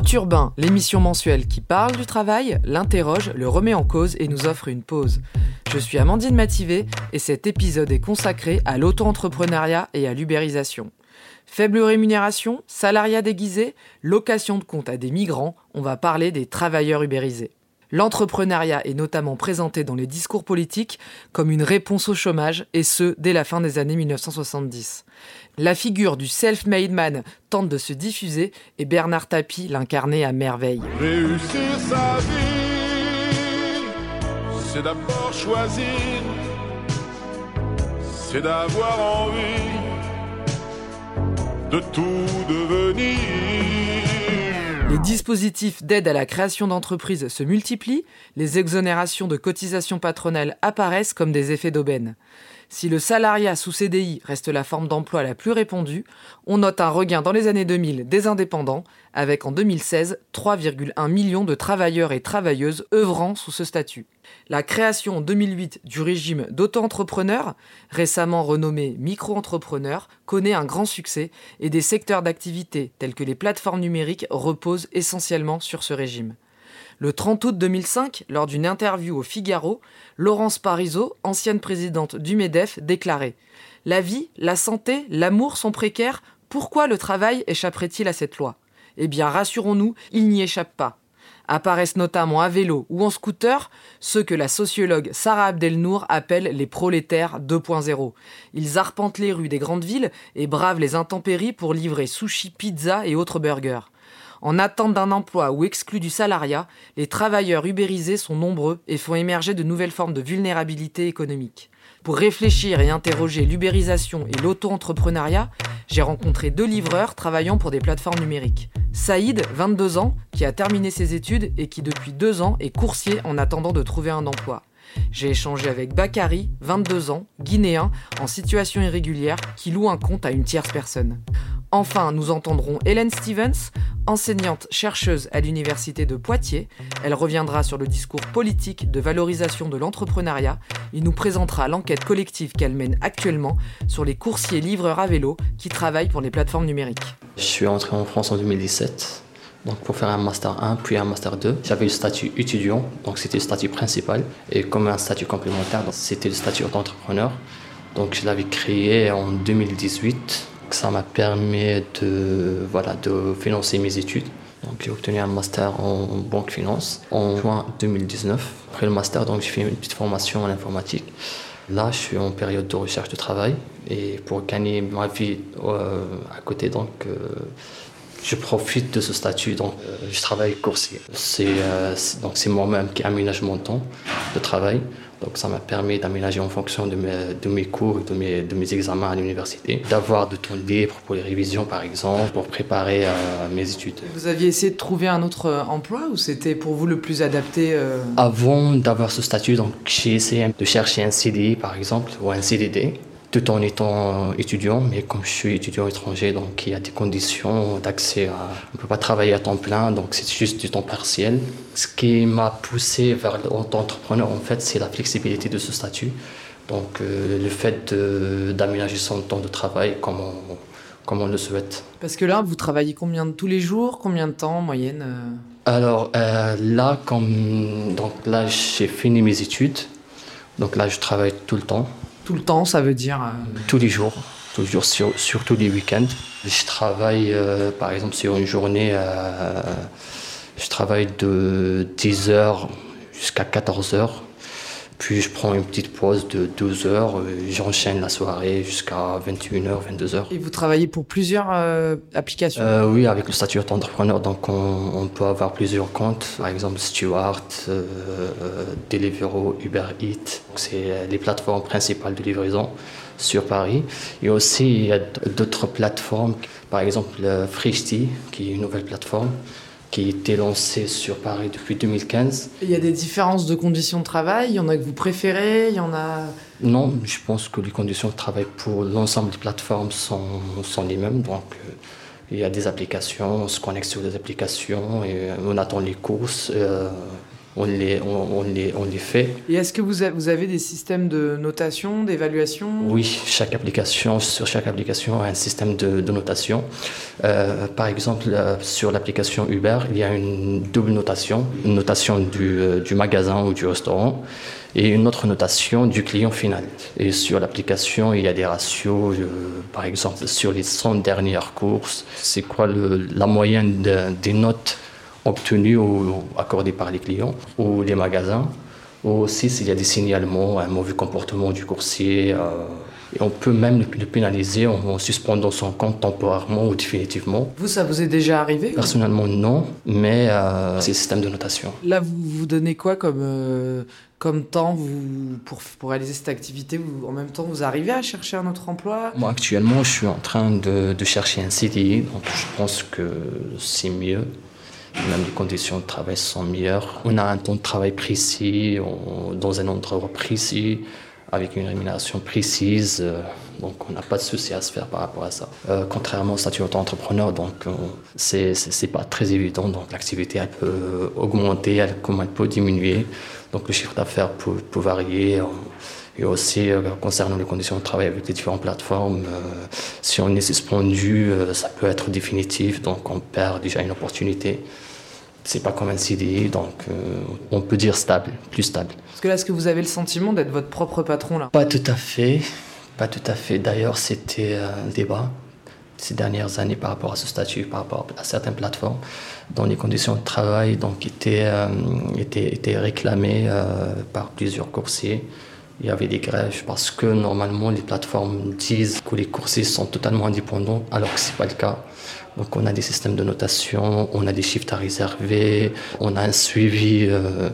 Haute Urbain, l'émission mensuelle qui parle du travail, l'interroge, le remet en cause et nous offre une pause. Je suis Amandine Mativé et cet épisode est consacré à l'auto-entrepreneuriat et à l'ubérisation. Faible rémunération, salariat déguisé, location de compte à des migrants, on va parler des travailleurs ubérisés. L'entrepreneuriat est notamment présenté dans les discours politiques comme une réponse au chômage, et ce, dès la fin des années 1970. La figure du self-made man tente de se diffuser et Bernard Tapie l'incarnait à merveille. Réussir sa vie, c'est d'abord choisir, c'est d'avoir envie de tout devenir. Les dispositifs d'aide à la création d'entreprises se multiplient, les exonérations de cotisations patronales apparaissent comme des effets d'aubaine. Si le salariat sous CDI reste la forme d'emploi la plus répandue, on note un regain dans les années 2000 des indépendants, avec en 2016 3,1 millions de travailleurs et travailleuses œuvrant sous ce statut. La création en 2008 du régime d'auto-entrepreneur, récemment renommé micro-entrepreneur, connaît un grand succès et des secteurs d'activité tels que les plateformes numériques reposent essentiellement sur ce régime. Le 30 août 2005, lors d'une interview au Figaro, Laurence Parisot, ancienne présidente du MEDEF, déclarait La vie, la santé, l'amour sont précaires, pourquoi le travail échapperait-il à cette loi? Eh bien, rassurons-nous, il n'y échappe pas. Apparaissent notamment à vélo ou en scooter ceux que la sociologue Sarah Abdelnour appelle les prolétaires 2.0. Ils arpentent les rues des grandes villes et bravent les intempéries pour livrer sushi, pizza et autres burgers. En attente d'un emploi ou exclus du salariat, les travailleurs ubérisés sont nombreux et font émerger de nouvelles formes de vulnérabilité économique. Pour réfléchir et interroger l'ubérisation et l'auto-entrepreneuriat, j'ai rencontré deux livreurs travaillant pour des plateformes numériques. Saïd, 22 ans, qui a terminé ses études et qui depuis deux ans est coursier en attendant de trouver un emploi. J'ai échangé avec Bakari, 22 ans, guinéen, en situation irrégulière, qui loue un compte à une tierce personne. Enfin, nous entendrons Hélène Stevens, enseignante chercheuse à l'université de Poitiers. Elle reviendra sur le discours politique de valorisation de l'entrepreneuriat et nous présentera l'enquête collective qu'elle mène actuellement sur les coursiers livreurs à vélo qui travaillent pour les plateformes numériques. Je suis entré en France en 2017 donc pour faire un master 1 puis un master 2. J'avais le statut étudiant, donc c'était le statut principal et comme un statut complémentaire, c'était le statut d'entrepreneur. Donc je l'avais créé en 2018 ça m'a permis de, voilà, de financer mes études. Donc, j'ai obtenu un master en banque finance en juin 2019. Après le master, donc, j'ai fait une petite formation en informatique. Là, je suis en période de recherche de travail et pour gagner ma vie euh, à côté, donc, euh, je profite de ce statut. Donc, euh, je travaille coursier. C'est donc c'est moi-même qui aménage mon temps de travail. Donc ça m'a permis d'aménager en fonction de mes, de mes cours, de mes, de mes examens à l'université, d'avoir de temps libre pour les révisions par exemple, pour préparer euh, mes études. Vous aviez essayé de trouver un autre euh, emploi ou c'était pour vous le plus adapté euh? Avant d'avoir ce statut, donc j'ai essayé de chercher un CDI par exemple ou un CDD tout en étant étudiant, mais comme je suis étudiant étranger, donc il y a des conditions d'accès à... On ne peut pas travailler à temps plein, donc c'est juste du temps partiel. Ce qui m'a poussé vers l'entrepreneur, en fait, c'est la flexibilité de ce statut. Donc euh, le fait d'aménager son temps de travail comme on, comme on le souhaite. Parce que là, vous travaillez combien de tous les jours Combien de temps en moyenne euh? Alors euh, là, comme, donc là j'ai fini mes études, donc là je travaille tout le temps. Tout le temps, ça veut dire euh, Tous les jours, tous jours surtout les week-ends. Je travaille, euh, par exemple, sur une journée, euh, je travaille de 10h jusqu'à 14h. Puis je prends une petite pause de 12 heures, euh, j'enchaîne la soirée jusqu'à 21h, 22h. Et vous travaillez pour plusieurs euh, applications? Euh, Oui, avec le statut d'entrepreneur, donc on, on, peut avoir plusieurs comptes, par exemple Stewart, euh, Deliveroo, Uber Eats, c'est les plateformes principales de livraison sur Paris. Et aussi, il y a d'autres plateformes, par exemple Frishti, qui est une nouvelle plateforme qui a été lancé sur Paris depuis 2015. Il y a des différences de conditions de travail Il y en a que vous préférez Il y en a... Non, je pense que les conditions de travail pour l'ensemble des plateformes sont, sont les mêmes. Donc, euh, il y a des applications, on se connecte sur des applications et on attend les courses. Euh, on les, on, les, on les fait. Et est-ce que vous, avez des systèmes de notation, d'évaluation? Oui, chaque application, sur chaque application a un système de, notation. Euh, par exemple, euh, sur l'application Uber, il y a une double notation, une notation du, euh, du magasin ou du restaurant et une autre notation du client final. Et sur l'application, il y a des ratios, par exemple, sur les 100 dernières courses, c'est quoi le, la moyenne des notes obtenus ou accordés par les clients ou les magasins. Ou aussi s'il y a des signalements, un mauvais comportement du coursier. Euh, et on peut même le, pénaliser en, suspendant son compte temporairement ou définitivement. Vous, ça vous est déjà arrivé Personnellement, non, mais euh, c'est le système de notation. Là, vous vous donnez quoi comme, euh, comme temps vous, pour, pour réaliser cette activité? Vous, En même temps, vous arrivez à chercher un autre emploi? Moi, actuellement, je suis en train de, de chercher un CDI, donc je pense que c'est mieux même les conditions de travail sont meilleures. On a un temps de travail précis, dans un endroit précis, avec une rémunération précise. Euh, donc on n'a pas de souci à se faire par rapport à ça. Euh, contrairement au statut d'auto-entrepreneur, donc euh, c'est pas très évident. Donc l'activité elle peut augmenter, elle, comme peut diminuer. Donc le chiffre d'affaires peut, varier. Et aussi, concernant les conditions de travail avec les différentes plateformes, si on est suspendu, ça peut être définitif, donc on perd déjà une opportunité c'est pas comme un CDI, donc euh, on peut dire stable, plus stable. Parce que là, est-ce que vous avez le sentiment d'être votre propre patron là? Pas tout à fait, pas tout à fait. D'ailleurs, c'était un débat ces dernières années par rapport à ce statut, par rapport à certaines plateformes, dont les conditions de travail donc, étaient, euh, étaient, étaient réclamées euh, par plusieurs coursiers. Il y avait des grèves parce que normalement les plateformes disent que les coursiers sont totalement indépendants alors que ce n'est pas le cas. Donc on a des systèmes de notation, on a des shifts à réserver, on a un suivi euh,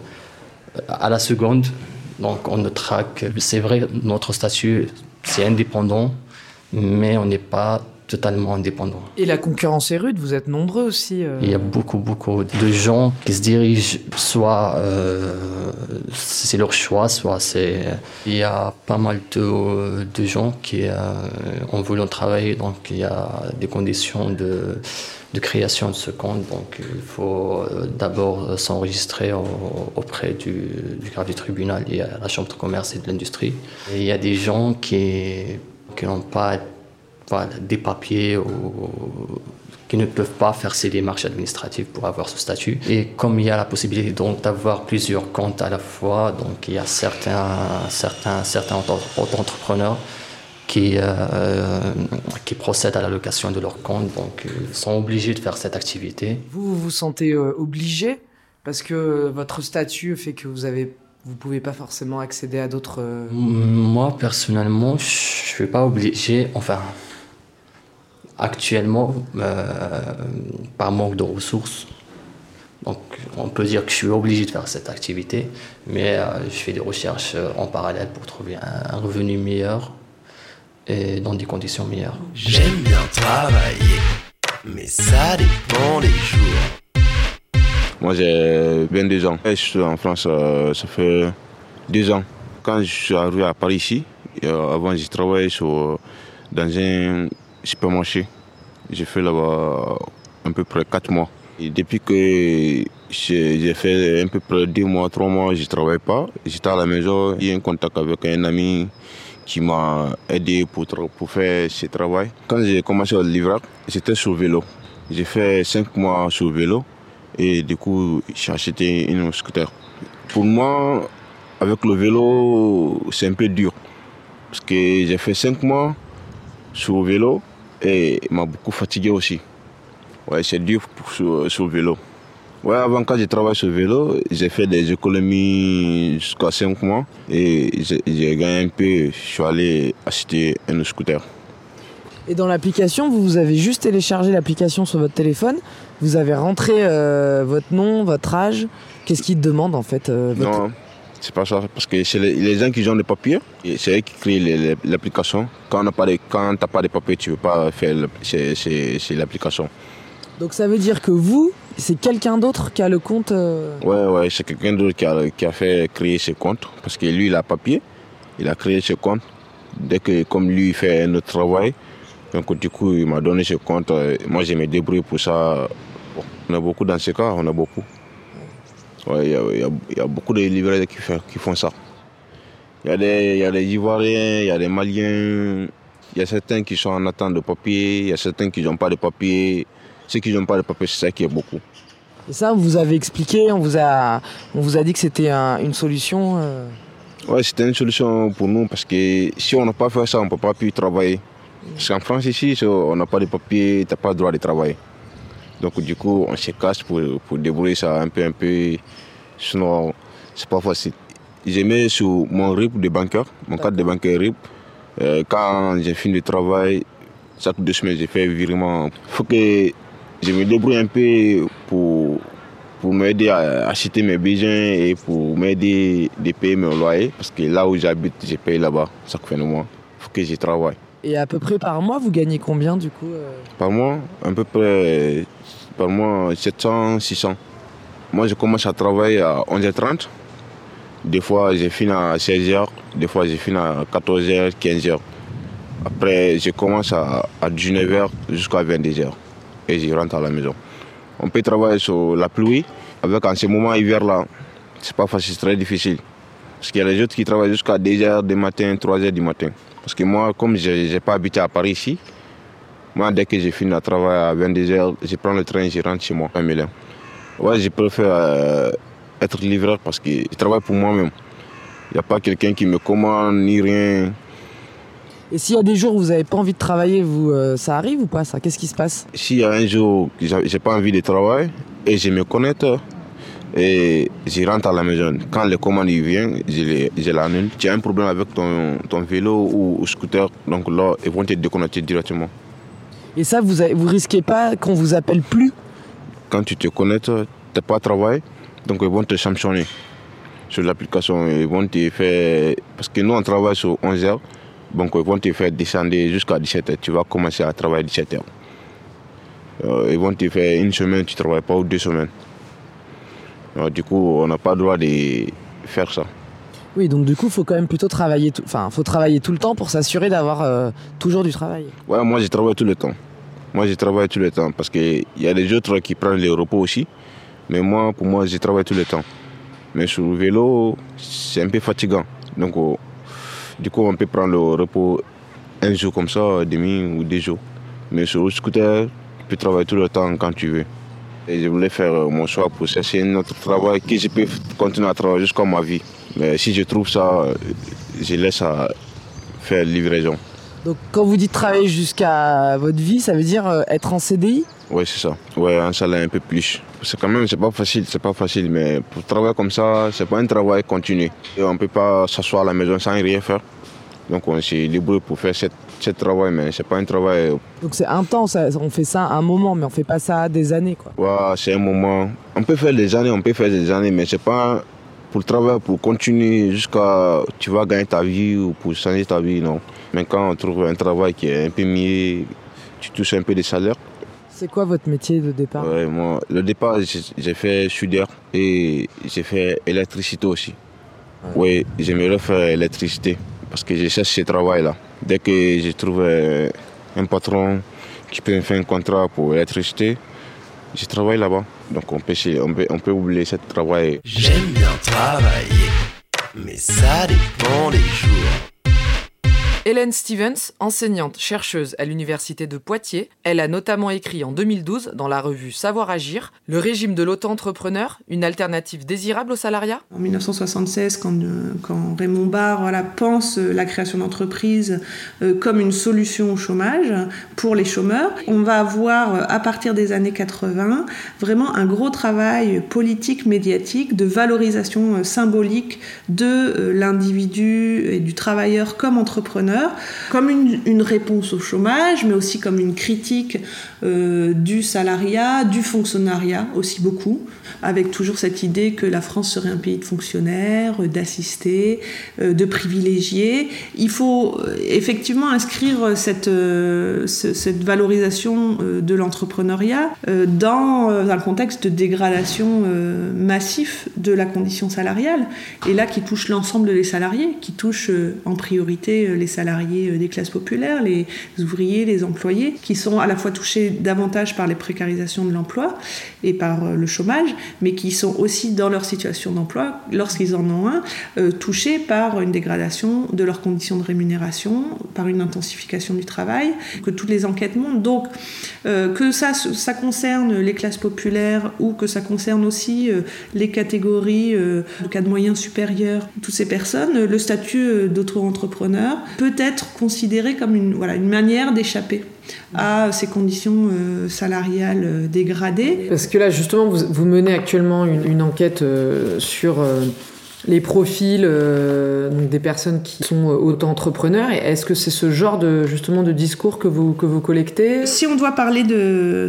à la seconde. Donc on ne traque. C'est vrai, notre statut, c'est indépendant, mais on n'est pas totalement indépendant. Et la concurrence est rude, vous êtes nombreux aussi. Euh. Il y a beaucoup, beaucoup de gens qui se dirigent, soit euh, c'est leur choix, soit c'est... Il y a pas mal de, de gens qui euh, ont voulu travailler, donc il y a des conditions de, de création de ce compte, donc il faut d'abord s'enregistrer auprès du, du du tribunal et à la chambre de commerce et de l'industrie. il y a des gens qui, qui n'ont pas des papiers qui ne peuvent pas faire ces démarches administratives pour avoir ce statut. Et comme il y a la possibilité d'avoir plusieurs comptes à la fois, donc il y a certains, certains, certains entrepreneurs qui, euh, qui procèdent à l'allocation de leur compte, donc ils sont obligés de faire cette activité. Vous vous, sentez euh, obligé parce que votre statut fait que vous avez vous pouvez pas forcément accéder à d'autres. Euh, Moi personnellement, je suis pas obligé. Enfin, Actuellement, euh, par manque de ressources, donc on peut dire que je suis obligé de faire cette activité, mais euh, je fais des recherches euh, en parallèle pour trouver un, revenu meilleur et dans des conditions meilleures. J'aime bien travailler, mais ça dépend des jours. Moi j'ai 22 ans. Je suis en France, ça fait deux ans. Quand je suis arrivé à Paris ici, avant j'ai travaillé dans un supermarché. J'ai fait là-bas à peu près 4 mois. Et depuis que j'ai fait un peu près 2 mois, 3 mois, je ne travaille pas. J'étais à la maison, j'ai eu un contact avec un ami qui m'a aidé pour, pour faire ce travail. Quand j'ai commencé à livrer, j'étais sur vélo. J'ai fait 5 mois sur vélo et du coup, j'ai acheté une scooter. Pour moi, avec le vélo, c'est un peu dur. Parce que j'ai fait 5 mois sur vélo et il m'a beaucoup fatigué aussi. Ouais, c'est dur sur, sur, le vélo. Ouais, avant quand je travaillais sur le vélo, j'ai fait des économies jusqu'à 5 mois et j'ai gagné un peu. Je suis allé acheter un scooter. Et dans l'application, vous avez juste téléchargé l'application sur votre téléphone, vous avez rentré euh, votre nom, votre âge. Qu'est-ce qu'il demande en fait euh, Non, c'est pas ça, parce que c'est les, gens qui ont des papiers, c'est eux qui créent l'application. Quand tu n'as pas de papiers, tu ne peux pas faire l'application. Donc ça veut dire que vous, c'est quelqu'un d'autre qui a le compte euh, Ouais, ouais, c'est quelqu'un d'autre qui a, qui a, fait créer ce compte, parce que lui, il a papier, il a créé ce compte. Dès que, comme lui, il fait un autre travail, donc du coup, il m'a donné ce compte. Euh, moi, je me débrouille pour ça. on a beaucoup dans ce cas, on a beaucoup. Ouais, il y a, y y beaucoup de livreurs qui, font ça. Il y, a des, il y a des Ivoiriens, il y a des Maliens, il y a certains qui sont en attente de papier, il y a certains qui n'ont pas de papier. Ceux qui n'ont pas de papier, c'est ça qui est beaucoup. Et ça, vous avez expliqué, on vous a, on vous a dit que c'était un- une solution. euh. Ouais, c'était une solution pour nous parce que si on n'a pas fait ça, on ne peut pas plus travailler. Parce qu'en France, ici, on n'a pas de papier, tu n'as pas le droit de travailler. Donc, du coup, on se casse pour, pour débrouiller ça un peu, un peu. Sinon, c'est pas facile. J'ai mis sur mon RIP de banqueur, mon carte de banqueur RIP. Euh, quand j'ai fini le travail, chaque deux semaines, j'ai fait virement. Il faut que je me débrouille un peu pour, pour m'aider à acheter mes besoins et pour m'aider à payer mes loyers. Parce que là où j'habite, j'ai payé là-bas chaque fin de mois. Il faut que je travaille. Et à peu près par mois, vous gagnez combien du coup euh Par mois, à peu près, par mois, 700, 600. Moi, je commence à travailler à 11h30. Des fois, je finis à 16h. Des fois, je finis à 14h, 15h. Après, je commence à, à 19h jusqu'à 22h. Et je rentre à la maison. On peut travailler sur la pluie. Avec en ce moment, hiver là, c'est pas facile, c'est très difficile. Parce qu'il y a les autres qui travaillent jusqu'à 2h du matin, 3h du matin. Parce que moi, comme je n'ai pas habité à Paris ici, moi, dès que j'ai fini le travail à 22h, je prends le train, je rentre chez moi à Milan. Ouais, je préfère euh, être livreur parce que je travaille pour moi-même. Il n'y a pas quelqu'un qui me commande ni rien. Et s'il y a des jours où vous n'avez pas envie de travailler, vous, euh, ça arrive ou pas ça? Qu'est-ce qui se passe? S'il y a un jour que j'ai pas envie de travailler et je me connecte et je rentre à la maison, quand les commandes viennent, je l'annule. Tu as un problème avec ton, ton vélo ou, ou scooter, donc là, ils vont te déconnecter directement. Et ça, vous, vous risquez pas qu'on vous appelle plus? Quand tu te connectes, tu n'as pas travail, donc ils vont te sanctionner sur l'application. Ils vont te faire. Parce que nous, on travaille sur 11 heures, donc ils vont te faire descendre jusqu'à 17 heures. Tu vas commencer à travailler 17 heures. Euh, ils vont te faire une semaine, tu ne travailles pas ou deux semaines. Alors, du coup, on n'a pas le droit de faire ça. Oui, donc du coup, faut quand même plutôt travailler, tout- enfin, faut travailler tout le temps pour s'assurer d'avoir euh, toujours du travail. Ouais, moi, je travaille tout le temps. Moi, je travaille tout le temps parce qu'il y a des autres qui prennent les repos aussi. Mais moi, pour moi, je travaille tout le temps. Mais sur le vélo, c'est un peu fatigant. Donc, oh, du coup, on peut prendre le repos un jour comme ça, demi ou deux jours. Mais sur le scooter, tu peux travailler tout le temps quand tu veux. Et je voulais faire euh, mon choix pour chercher un autre travail que je peux continuer à travailler jusqu'à ma vie. Mais si je trouve ça, euh, je laisse à faire livraison. Donc quand vous dites travailler jusqu'à votre vie, ça veut dire euh, être en CDI Oui, c'est ça. Ouais, un salaire un peu plus. C'est quand même, c'est pas facile, c'est pas facile, mais pour travailler comme ça, c'est pas un travail continu. Et on peut pas s'asseoir à la maison sans rien faire. Donc on s'est débrouillé pour faire ce travail, mais c'est pas un travail. Donc c'est intense, on fait ça un moment, mais on fait pas ça des années quoi. Ouais, c'est un moment. On peut faire des années, on peut faire des années, mais c'est pas pour travailler, pour continuer jusqu'à tu vas gagner ta vie ou pour changer ta vie, non. Mais quand on trouve un travail qui est un peu mieux, tu touches un peu de salaire, C'est quoi votre métier de départ? Ouais, moi, le départ, j'ai fait soudeur et j'ai fait électricité aussi. Oui, j'aimerais faire électricité parce que je cherche ce travail-là. Dès que je trouve euh, un patron qui peut me faire un contrat pour l'électricité, je travaille là-bas. Donc on peut, on peut, on peut oublier ce travail. J'aime bien travailler, mais ça dépend des jours. Hélène Stevens, enseignante chercheuse à l'université de Poitiers, elle a notamment écrit en 2012 dans la revue Savoir Agir Le régime de l'auto-entrepreneur, une alternative désirable au salariat. En 1976, quand, euh, quand Raymond Barre pense euh, la création d'entreprises euh, comme une solution au chômage pour les chômeurs, on va avoir à partir des années 80 vraiment un gros travail politique, médiatique, de valorisation symbolique de l'individu et du travailleur comme entrepreneur, comme une, réponse au chômage, mais aussi comme une critique euh, du salariat, du fonctionnariat aussi beaucoup, avec toujours cette idée que la France serait un pays de fonctionnaires, euh, d'assistés, euh, de privilégiés. Il faut effectivement inscrire cette, ce- cette valorisation de l'entrepreneuriat dans un contexte de dégradation massif de la condition salariale, et là qui touche l'ensemble des salariés, qui touche en priorité les salariés salariés des classes populaires, les ouvriers, les employés, qui sont à la fois touchés davantage par les précarisations de l'emploi et par le chômage, mais qui sont aussi dans leur situation d'emploi, lorsqu'ils en ont un, touchés par une dégradation de leurs conditions de rémunération, par une intensification du travail, que toutes les enquêtes montrent. Donc, que ça, ça concerne les classes populaires ou que ça concerne aussi les catégories de cas de moyens supérieurs, toutes ces personnes, le statut d'auto-entrepreneur peut être considéré comme une, voilà, une manière d'échapper à ces conditions euh, salariales euh, dégradées. Parce que là, justement, vous, menez actuellement une, une enquête euh, sur les profils euh, des personnes qui sont auto-entrepreneurs. Et est-ce que c'est ce genre de de discours que vous collectez? Si on doit parler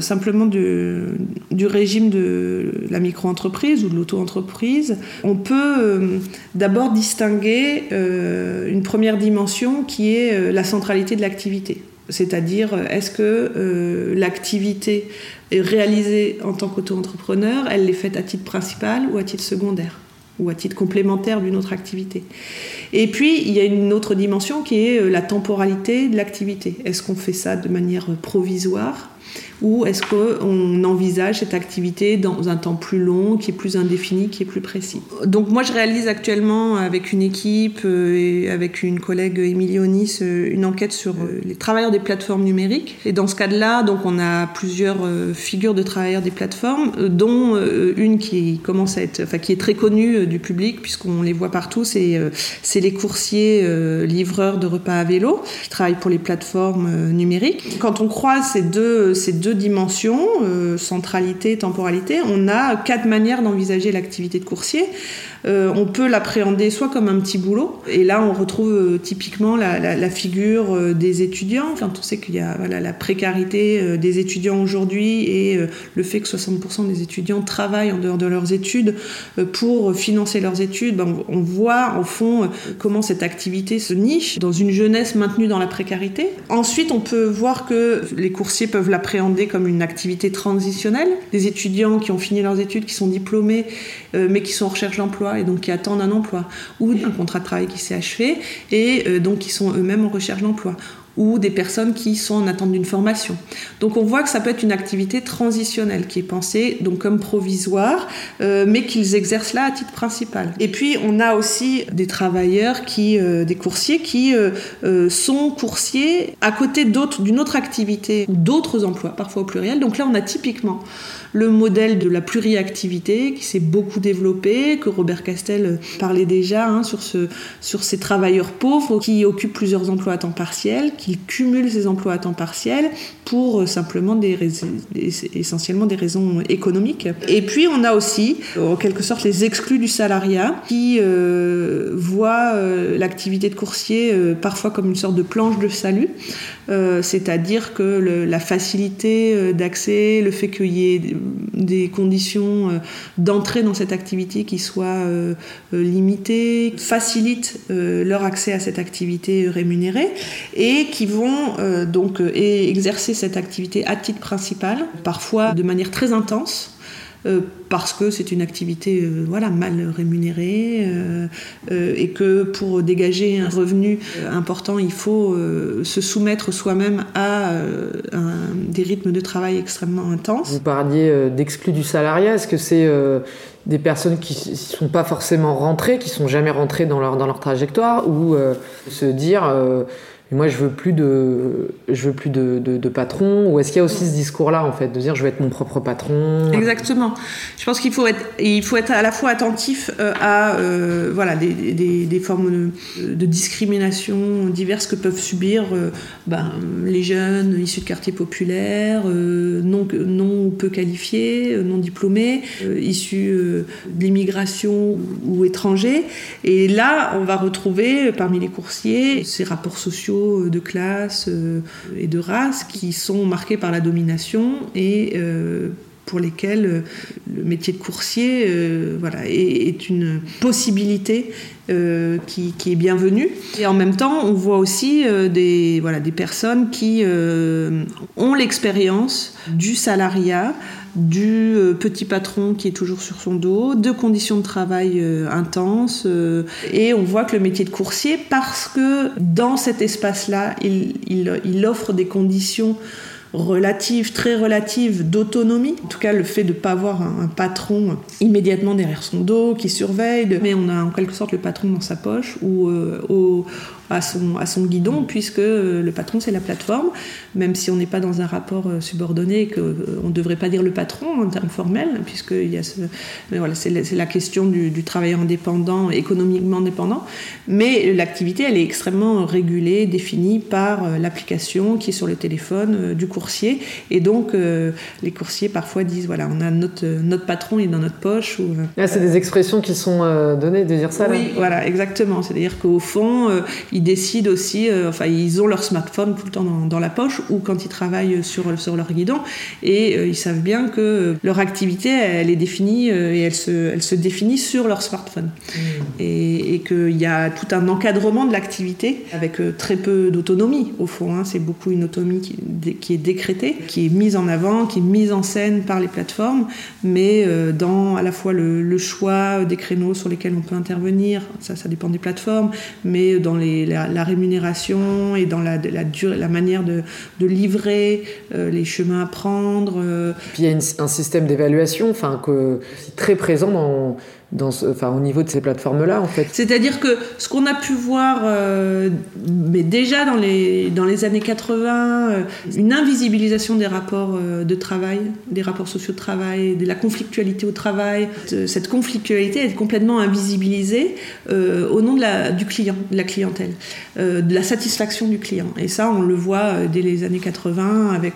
simplement du régime de la micro-entreprise ou de l'auto-entreprise, on peut euh, d'abord distinguer euh, une première dimension qui est la centralité de l'activité. C'est-à-dire, est-ce que l'activité est réalisée en tant qu'auto-entrepreneur, elle est faite à titre principal ou à titre secondaire? Ou à titre complémentaire d'une autre activité. Et puis, il y a une autre dimension qui est euh, la temporalité de l'activité. Est-ce qu'on fait ça de manière provisoire? Ou est-ce qu'on envisage cette activité dans un temps plus long, qui est plus indéfini, qui est plus précis? Donc moi je réalise actuellement avec une équipe euh, et avec une collègue Émilie Onis euh, une enquête sur euh, les travailleurs des plateformes numériques. Et dans ce cadre-là, donc on a plusieurs figures de travailleurs des plateformes, dont une qui commence à être, enfin qui est très connue du public puisqu'on les voit partout, c'est les coursiers livreurs de repas à vélo qui travaillent pour les plateformes numériques. Quand on croise ces deux ces deux dimensions, euh, centralité, temporalité, on a quatre manières d'envisager l'activité de coursier. Euh, on peut l'appréhender soit comme un petit boulot, et là on retrouve euh, typiquement la, figure euh, des étudiants, quand on sait qu'il y a la précarité des étudiants aujourd'hui et le fait que 60% des étudiants travaillent en dehors de leurs études pour financer leurs études, ben, on voit en fond comment cette activité se niche dans une jeunesse maintenue dans la précarité. Ensuite, on peut voir que les coursiers peuvent l'appréhender comme une activité transitionnelle, des étudiants qui ont fini leurs études, qui sont diplômés, mais qui sont en recherche d'emploi et donc qui attendent un emploi, ou un contrat de travail qui s'est achevé et euh, donc qui sont eux-mêmes en recherche d'emploi ou des personnes qui sont en attente d'une formation. Donc on voit que ça peut être une activité transitionnelle qui est pensée donc comme provisoire, euh, mais qu'ils exercent là à titre principal. Et puis on a aussi des travailleurs qui, euh, des coursiers qui sont coursiers à côté d'autres, d'une autre activité ou d'autres emplois, parfois au pluriel. Donc là on a typiquement le modèle de la pluriactivité qui s'est beaucoup développé, que Robert Castel parlait déjà hein, sur, ce, sur ces travailleurs pauvres qui occupent plusieurs emplois à temps partiel, cumulent ces emplois à temps partiel pour euh, simplement des essentiellement des raisons économiques. Et puis on a aussi en quelque sorte les exclus du salariat qui euh, voient euh, l'activité de coursier parfois comme une sorte de planche de salut, c'est-à-dire que la facilité d'accès, le fait qu'il y ait des conditions euh, d'entrée dans cette activité qui soient euh, euh, limitées, facilitent leur accès à cette activité rémunérée et qui vont donc exercer cette activité à titre principal, parfois de manière très intense euh, parce que c'est une activité euh, voilà, mal rémunérée euh, et que pour dégager un revenu important, il faut se soumettre soi-même à des rythmes de travail extrêmement intenses. Vous parliez d'exclus du salariat, est-ce que c'est des personnes qui ne sont pas forcément rentrées, qui sont jamais rentrées dans leur, dans leur trajectoire, ou se dire moi je veux plus de je veux plus de, patron ou est-ce qu'il y a aussi ce discours là en fait de dire je vais être mon propre patron? Exactement. Je pense qu'il faut être il faut être à la fois attentif euh, à euh, voilà des, des, formes de, discrimination diverses que peuvent subir euh, ben, les jeunes issus de quartiers populaires non non peu qualifiés non diplômés issus de l'immigration ou étrangers. Et là on va retrouver parmi les coursiers ces rapports sociaux euh, de classe euh, et de race qui sont marqués par la domination et euh, pour lesquels le métier de coursier voilà, est, une possibilité qui, est bienvenue. Et en même temps, on voit aussi des, voilà, des personnes qui ont l'expérience du salariat, du euh, petit patron qui est toujours sur son dos, de conditions de travail euh, intenses. euh, et on voit que le métier de coursier, parce que dans cet espace-là, il, offre des conditions relatives, très relatives d'autonomie. En tout cas, le fait de ne pas avoir un, patron immédiatement derrière son dos qui surveille, mais on a en quelque sorte le patron dans sa poche ou au- à, son, à son guidon, puisque euh, le patron c'est la plateforme, même si on n'est pas dans un rapport euh, subordonné, et qu'on ne devrait pas dire le patron en termes formels, puisqu'il y a ce, mais voilà, c'est la, question du, du travailleur indépendant, économiquement indépendant, mais l'activité elle est extrêmement régulée, définie par euh, l'application qui est sur le téléphone euh, du coursier, et donc euh, les coursiers parfois disent voilà, on a notre, notre patron, il est dans notre poche, ou, euh, Là, c'est des expressions qui sont euh, données de dire ça. là. oui, voilà, exactement. C'est-à-dire qu'au fond, euh, ils décident aussi, euh, enfin, ils ont leur smartphone tout le temps dans, dans la poche ou quand ils travaillent sur, sur leur guidon et euh, ils savent bien que euh, leur activité, elle est définie et elle se, elle se définit sur leur smartphone. Et, et qu'il y a tout un encadrement de l'activité avec euh, très peu d'autonomie, au fond. hein. C'est beaucoup une autonomie qui, est décrétée, qui est mise en avant, qui est mise en scène par les plateformes, mais euh, dans à la fois le, choix des créneaux sur lesquels on peut intervenir, ça, ça dépend des plateformes, mais dans la, rémunération et dans la, manière de, livrer, euh, les chemins à prendre. Puis il y a un système d'évaluation enfin, que, très présent dans, au niveau de ces plateformes-là, en fait. C'est-à-dire que ce qu'on a pu voir, euh, mais déjà dans les, dans les années 80, euh, une invisibilisation des rapports euh, de travail, des rapports sociaux de travail, de la conflictualité au travail. Cette conflictualité est complètement invisibilisée au nom de la, du client, de la clientèle, de la satisfaction du client. Et ça, on le voit dès les années 80 avec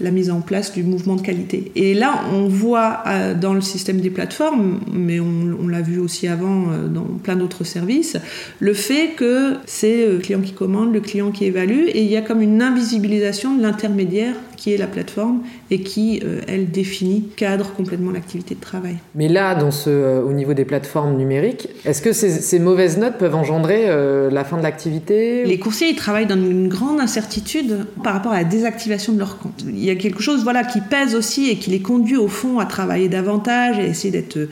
la mise en place du mouvement de qualité. Et là, on voit dans le système des plateformes, mais on, on l'a vu aussi avant euh, dans plein d'autres services, le fait que c'est le client qui commande, le client qui évalue, et il y a comme une invisibilisation de l'intermédiaire qui est la plateforme et qui, euh, elle, définit, cadre complètement l'activité de travail. Mais là, dans ce, euh, au niveau des plateformes numériques, est-ce que ces, ces mauvaises notes peuvent engendrer euh, la fin de l'activité Les coursiers, ils travaillent dans une grande incertitude par rapport à la désactivation de leur compte. Il y a quelque chose voilà, qui pèse aussi et qui les conduit au fond à travailler davantage et à essayer d'être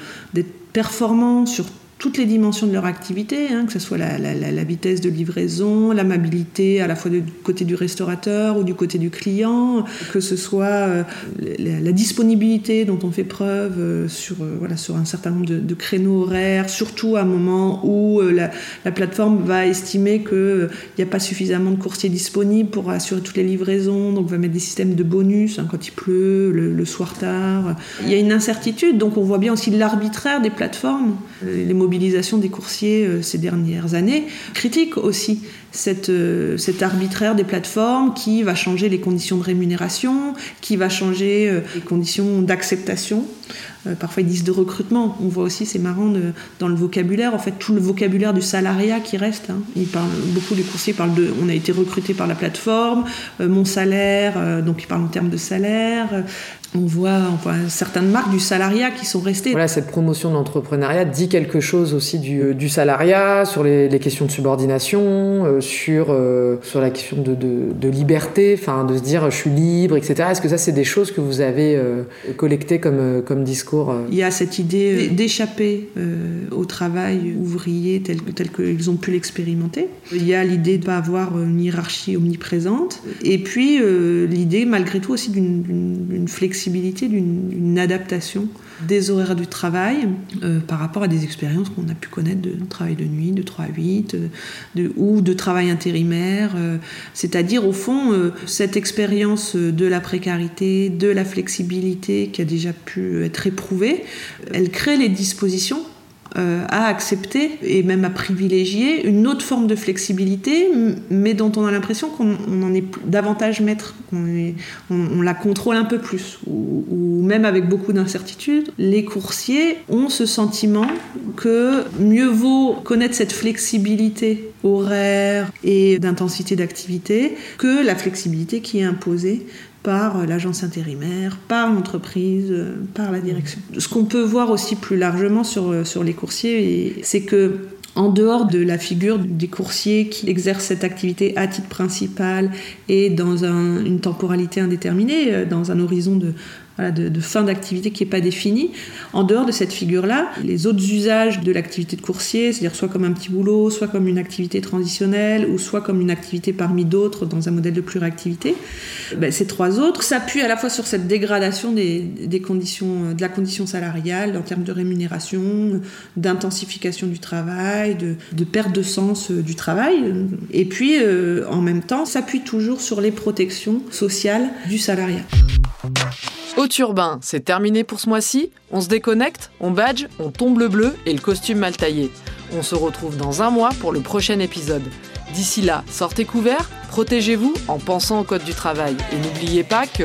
d'être performants sur toutes les dimensions de leur activité, hein, que ce soit la, vitesse de livraison, l'amabilité à la fois du côté du restaurateur ou du côté du client, que ce soit euh, la, disponibilité dont on fait preuve euh, sur, euh, voilà, sur un certain nombre de, créneaux horaires, surtout à un moment où la, la plateforme va estimer qu'il n'y a pas suffisamment de coursiers disponibles pour assurer toutes les livraisons, donc va mettre des systèmes de bonus hein, quand il pleut, le, soir tard. Il y a une incertitude, donc on voit bien aussi l'arbitraire des plateformes, mobilisations des coursiers euh, ces dernières années, critique aussi cette, euh, cet arbitraire des plateformes qui va changer les conditions de rémunération, qui va changer euh, les conditions d'acceptation. Parfois ils disent de recrutement. On voit aussi, c'est marrant, dans le vocabulaire, en fait, tout le vocabulaire du salariat qui reste. hein. Ils parlent, beaucoup de coursiers parlent de on a été recruté par la plateforme, mon salaire, donc ils parlent en termes de salaire. On voit, certaines marques du salariat qui sont restées. Voilà, cette promotion de l'entrepreneuriat dit quelque chose aussi du, euh, du salariat, sur les, les questions de subordination, euh, sur, euh, sur la question de, de, de liberté, enfin de se dire je suis libre, etc. Est-ce que ça, c'est des choses que vous avez euh, collectées comme, comme discours Il y a cette idée d'échapper au travail ouvrier tel, tel qu'ils ont pu l'expérimenter. Il y a l'idée de ne pas avoir une hiérarchie omniprésente. Et puis l'idée, malgré tout, aussi d'une- d'une d'une adaptation des horaires du travail euh, par rapport à des expériences qu'on a pu connaître de travail de nuit, de 3 à 8, euh, de, ou de travail intérimaire. euh, C'est-à-dire, au fond, cette expérience de la précarité, de la flexibilité qui a déjà pu être éprouvée, elle crée les dispositions euh, à accepter et même à privilégier une autre forme de flexibilité, mais dont on a l'impression qu'on on en est davantage maître, qu'on on, la contrôle un peu plus, ou, ou même avec beaucoup d'incertitudes. Les coursiers ont ce sentiment que mieux vaut connaître cette flexibilité horaire et d'intensité d'activité que la flexibilité qui est imposée par l'agence intérimaire, par l'entreprise, euh, par la direction. Ce qu'on peut voir aussi plus largement sur, euh, sur les coursiers, c'est que en dehors de la figure des coursiers qui exercent cette activité à titre principal et dans un- une temporalité indéterminée, euh, dans un horizon de de, fin d'activité qui n'est pas définie. En dehors de cette figure-là, les autres usages de l'activité de coursier, c'est-à-dire soit comme un petit boulot, soit comme une activité transitionnelle, ou soit comme une activité parmi d'autres dans un modèle de pluriactivité, ben, ces trois autres s'appuient à la fois sur cette dégradation des, conditions, de la condition salariale en termes de rémunération, d'intensification du travail, de, perte de sens euh, du travail, et puis euh, en même temps s'appuie toujours sur les protections sociales du salariat. Haute urbain, c'est terminé pour ce mois-ci. On se déconnecte, on badge, on tombe le bleu et le costume mal taillé. On se retrouve dans un mois pour le prochain épisode. D'ici là, sortez couverts, protégez-vous en pensant au code du travail. Et n'oubliez pas que...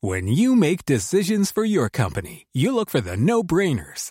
When you make decisions for your company, you look for the no-brainers.